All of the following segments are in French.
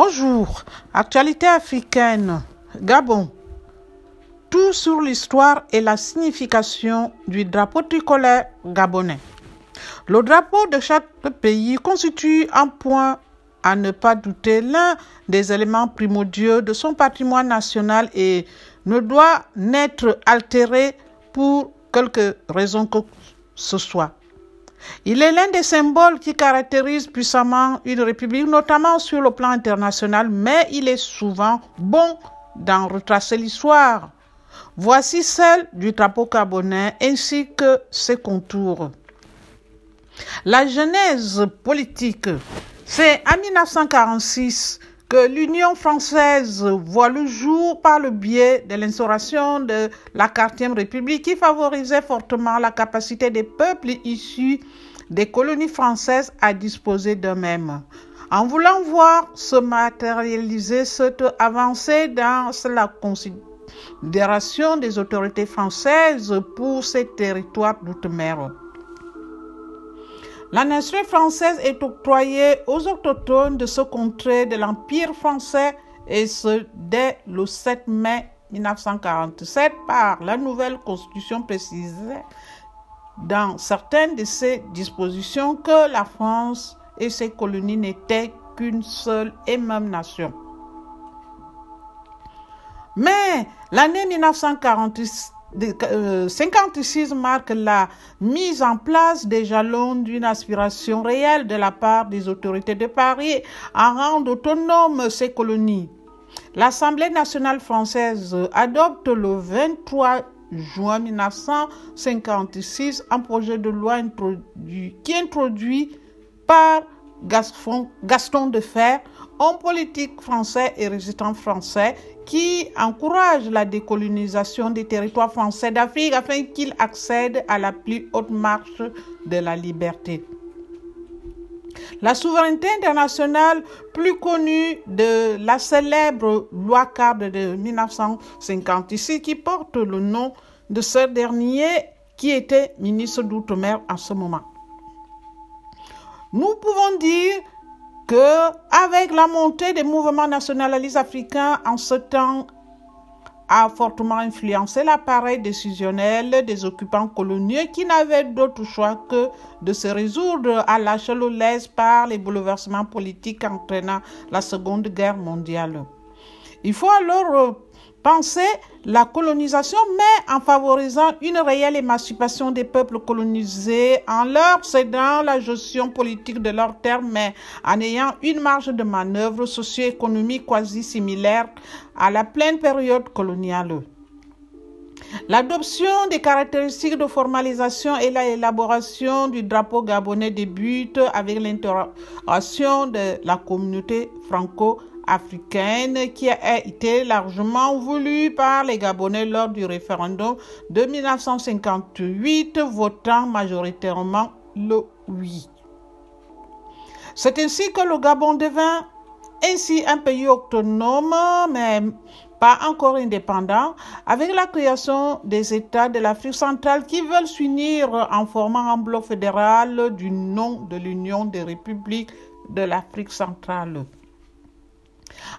Bonjour, actualité africaine, Gabon. Tout sur l'histoire et la signification du drapeau tricolore gabonais. Le drapeau de chaque pays constitue un point à ne pas douter l'un des éléments primordiaux de son patrimoine national et ne doit n'être altéré pour quelque raison que ce soit. Il est l'un des symboles qui caractérisent puissamment une république, notamment sur le plan international, mais il est souvent bon d'en retracer l'histoire. Voici celle du drapeau carbonais ainsi que ses contours. La genèse politique, c'est en 1946 que l'Union française voit le jour par le biais de l'instauration de la quatrième République qui favorisait fortement la capacité des peuples issus des colonies françaises à disposer d'eux-mêmes. En voulant voir se matérialiser cette avancée dans la considération des autorités françaises pour ces territoires d'outre-mer. La nation française est octroyée aux autochtones de ce contrée de l'Empire français et ce dès le 7 mai 1947 par la nouvelle constitution précisée dans certaines de ses dispositions que la France et ses colonies n'étaient qu'une seule et même nation. Mais l'année 1946 56 euh, marque la mise en place des jalons d'une aspiration réelle de la part des autorités de Paris à rendre autonomes ces colonies. L'Assemblée nationale française adopte le 23 juin 1956 un projet de loi qui introduit par Gaston, Gaston Fer homme politique français et résident français qui encourage la décolonisation des territoires français d'Afrique afin qu'ils accèdent à la plus haute marche de la liberté. La souveraineté internationale, plus connue de la célèbre loi cadre de 1956 qui porte le nom de ce dernier qui était ministre d'Outre-mer en ce moment. Nous pouvons dire que avec la montée des mouvements nationalistes africains en ce temps a fortement influencé l'appareil décisionnel des occupants coloniaux qui n'avaient d'autre choix que de se résoudre à lâcher le par les bouleversements politiques entraînant la Seconde Guerre mondiale. Il faut alors penser la colonisation, mais en favorisant une réelle émancipation des peuples colonisés, en leur cédant la gestion politique de leurs terres, mais en ayant une marge de manœuvre socio-économique quasi similaire à la pleine période coloniale. L'adoption des caractéristiques de formalisation et l'élaboration du drapeau gabonais débute avec l'intervention de la communauté franco africaine qui a été largement voulue par les Gabonais lors du référendum de 1958, votant majoritairement le oui. C'est ainsi que le Gabon devint ainsi un pays autonome, mais pas encore indépendant, avec la création des États de l'Afrique centrale qui veulent s'unir en formant un bloc fédéral du nom de l'Union des républiques de l'Afrique centrale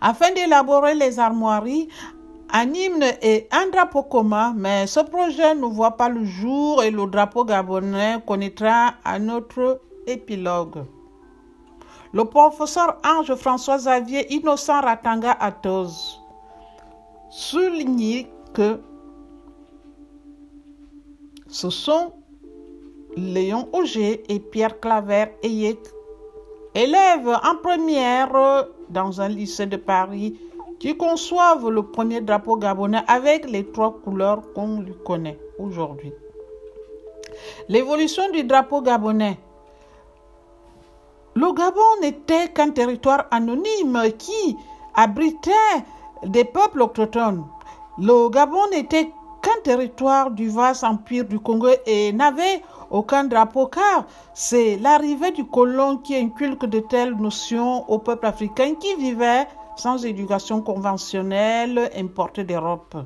afin d'élaborer les armoiries un hymne et un drapeau commun, mais ce projet ne voit pas le jour et le drapeau gabonais connaîtra un autre épilogue. Le professeur Ange-François Xavier Innocent Ratanga Atos souligne que ce sont Léon Auger et Pierre Claver Eyek, élèves en première dans un lycée de Paris qui conçoivent le premier drapeau gabonais avec les trois couleurs qu'on lui connaît aujourd'hui. L'évolution du drapeau gabonais. Le Gabon n'était qu'un territoire anonyme qui abritait des peuples autochtones. Le Gabon n'était qu'un territoire du vaste empire du Congo et n'avait aucun drapeau car c'est l'arrivée du colon qui inculque de telles notions au peuple africain qui vivait sans éducation conventionnelle importée d'Europe.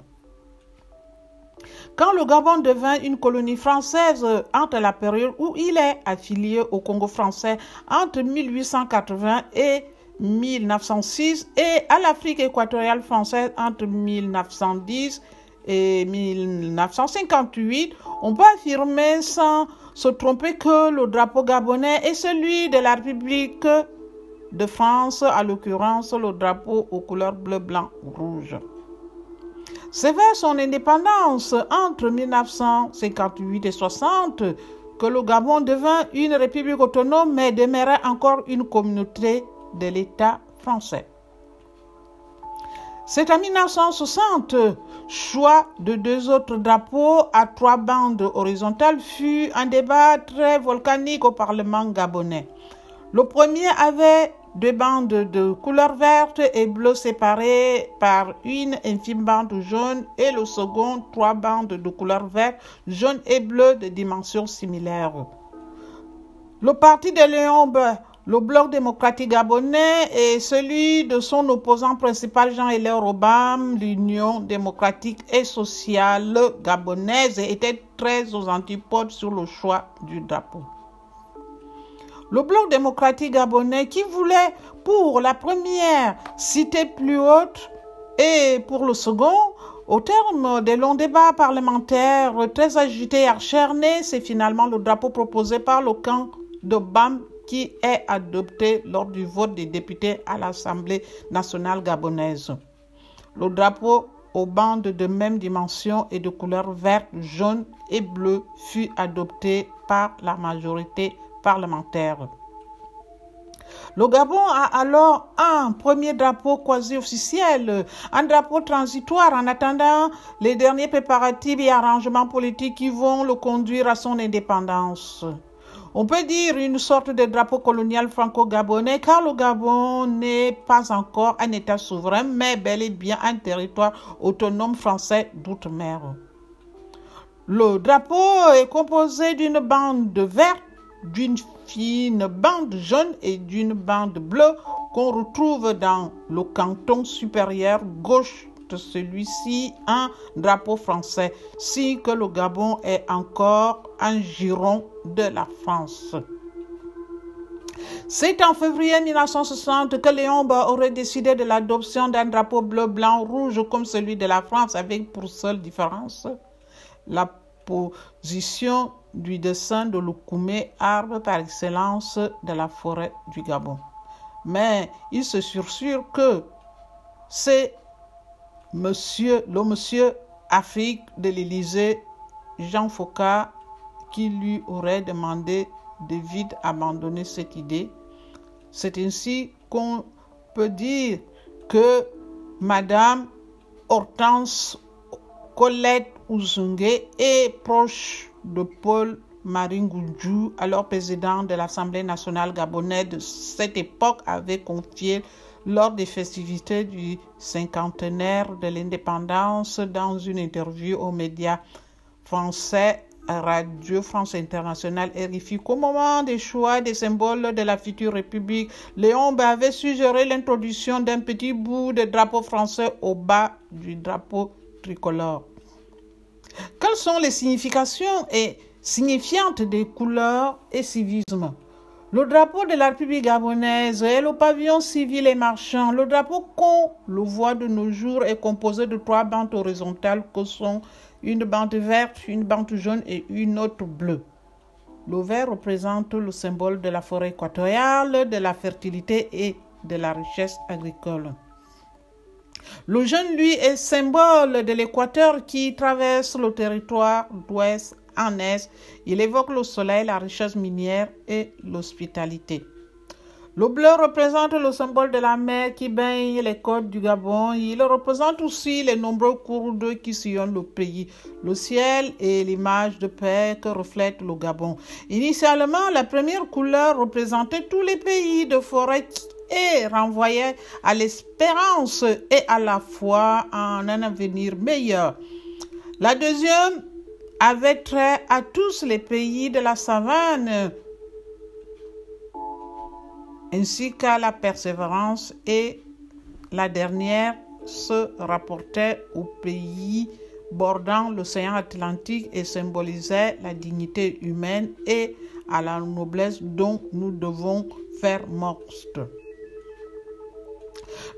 Quand le Gabon devint une colonie française entre la période où il est affilié au Congo français entre 1880 et 1906 et à l'Afrique équatoriale française entre 1910 et 1958, on peut affirmer sans se tromper que le drapeau gabonais est celui de la République de France, à l'occurrence le drapeau aux couleurs bleu, blanc, rouge. C'est vers son indépendance entre 1958 et 60 que le Gabon devint une république autonome mais demeurait encore une communauté de l'État français. C'est en 1960, choix de deux autres drapeaux à trois bandes horizontales fut un débat très volcanique au Parlement gabonais. Le premier avait deux bandes de couleur verte et bleue séparées par une infime bande jaune et le second trois bandes de couleur verte, jaune et bleu de dimensions similaires. Le parti de Léon le bloc démocratique gabonais et celui de son opposant principal Jean-Hélène Obama, l'Union démocratique et sociale gabonaise, étaient très aux antipodes sur le choix du drapeau. Le bloc démocratique gabonais qui voulait pour la première cité plus haute et pour le second, au terme des longs débats parlementaires très agités et acharnés, c'est finalement le drapeau proposé par le camp de BAM est adopté lors du vote des députés à l'Assemblée nationale gabonaise. Le drapeau aux bandes de même dimension et de couleur verte, jaune et bleu fut adopté par la majorité parlementaire. Le Gabon a alors un premier drapeau quasi officiel, un drapeau transitoire en attendant les derniers préparatifs et arrangements politiques qui vont le conduire à son indépendance. On peut dire une sorte de drapeau colonial franco-gabonais car le Gabon n'est pas encore un État souverain mais bel et bien un territoire autonome français d'outre-mer. Le drapeau est composé d'une bande verte, d'une fine bande jaune et d'une bande bleue qu'on retrouve dans le canton supérieur gauche celui-ci un drapeau français, si que le Gabon est encore un giron de la France. C'est en février 1960 que Léon aurait décidé de l'adoption d'un drapeau bleu, blanc, rouge comme celui de la France, avec pour seule différence la position du dessin de l'Oukoumé, arbre par excellence de la forêt du Gabon. Mais il se sursure que c'est monsieur, le monsieur Afrique de l'Élysée, Jean Foucault, qui lui aurait demandé de vite abandonner cette idée. C'est ainsi qu'on peut dire que Madame Hortense Colette Ouzungue est proche de Paul Maringoudjou, alors président de l'Assemblée nationale gabonaise de cette époque, avait confié lors des festivités du cinquantenaire de l'indépendance dans une interview aux médias français Radio France Internationale RFI qu'au moment des choix des symboles de la future République, Léon avait suggéré l'introduction d'un petit bout de drapeau français au bas du drapeau tricolore. Quelles sont les significations et signifiantes des couleurs et civisme le drapeau de la République gabonaise est le pavillon civil et marchand. Le drapeau qu'on le voit de nos jours est composé de trois bandes horizontales que sont une bande verte, une bande jaune et une autre bleue. Le vert représente le symbole de la forêt équatoriale, de la fertilité et de la richesse agricole. Le jaune, lui, est symbole de l'équateur qui traverse le territoire d'ouest en est, il évoque le soleil, la richesse minière et l'hospitalité. Le bleu représente le symbole de la mer qui baigne les côtes du Gabon. Il représente aussi les nombreux cours d'eau qui sillonnent le pays, le ciel et l'image de paix que reflète le Gabon. Initialement, la première couleur représentait tous les pays de forêt et renvoyait à l'espérance et à la foi en un avenir meilleur. La deuxième avait trait à tous les pays de la savane, ainsi qu'à la persévérance, et la dernière se rapportait aux pays bordant l'océan Atlantique et symbolisait la dignité humaine et à la noblesse dont nous devons faire monstre.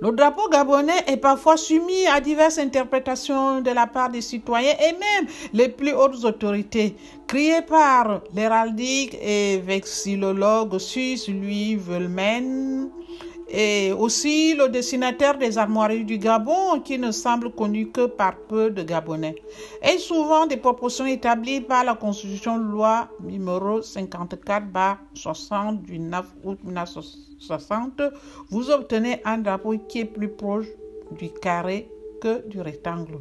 Le drapeau gabonais est parfois soumis à diverses interprétations de la part des citoyens et même les plus hautes autorités. Créé par l'héraldique et vexillologue suisse Louis Vuillemin, et aussi le dessinateur des armoiries du Gabon qui ne semble connu que par peu de Gabonais. Et souvent des proportions établies par la Constitution loi numéro 54-60 du 9 août 1960, vous obtenez un drapeau qui est plus proche du carré que du rectangle.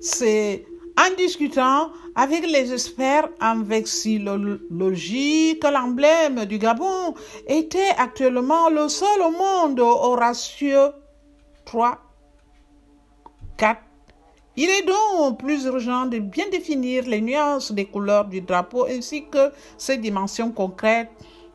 C'est en discutant avec les experts en vexillologie l'emblème du Gabon était actuellement le seul au monde au ratio 3, 4. Il est donc plus urgent de bien définir les nuances des couleurs du drapeau ainsi que ses dimensions concrètes,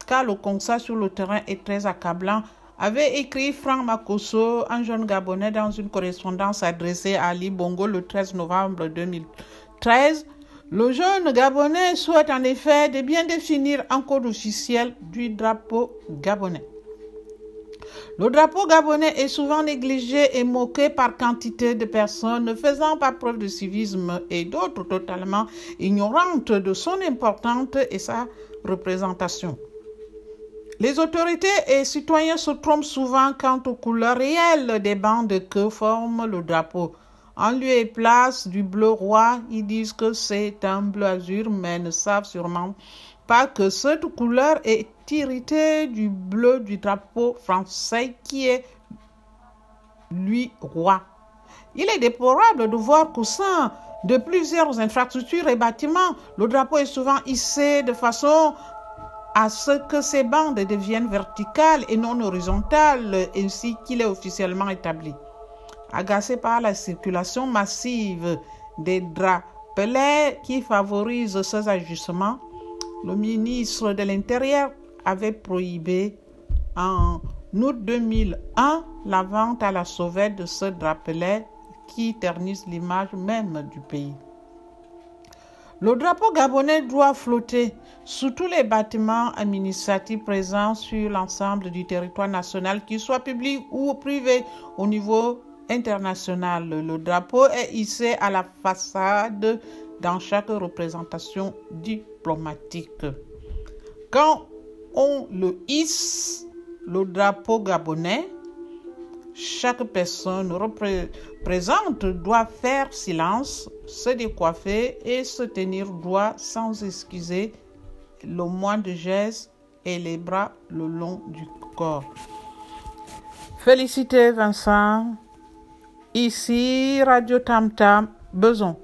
car le constat sur le terrain est très accablant avait écrit Franck Makoso, un jeune Gabonais, dans une correspondance adressée à Ali Bongo le 13 novembre 2013. Le jeune Gabonais souhaite en effet de bien définir un code officiel du drapeau gabonais. Le drapeau gabonais est souvent négligé et moqué par quantité de personnes ne faisant pas preuve de civisme et d'autres totalement ignorantes de son importance et sa représentation. Les autorités et citoyens se trompent souvent quant aux couleurs réelles des bandes que forme le drapeau. En lieu et place du bleu roi, ils disent que c'est un bleu azur, mais ne savent sûrement pas que cette couleur est irritée du bleu du drapeau français qui est lui roi. Il est déplorable de voir qu'au sein de plusieurs infrastructures et bâtiments, le drapeau est souvent hissé de façon à ce que ces bandes deviennent verticales et non horizontales, ainsi qu'il est officiellement établi. Agacé par la circulation massive des drapelets qui favorise ces ajustements, le ministre de l'Intérieur avait prohibé en août 2001 la vente à la sauvette de ce drapelet qui ternissent l'image même du pays. Le drapeau gabonais doit flotter sous tous les bâtiments administratifs présents sur l'ensemble du territoire national, qu'il soit public ou privé au niveau international. Le drapeau est hissé à la façade dans chaque représentation diplomatique. Quand on le hisse, le drapeau gabonais, chaque personne présente doit faire silence, se décoiffer et se tenir droit sans excuser le moindre geste et les bras le long du corps. Félicité Vincent. Ici Radio Tam Tam, Beson.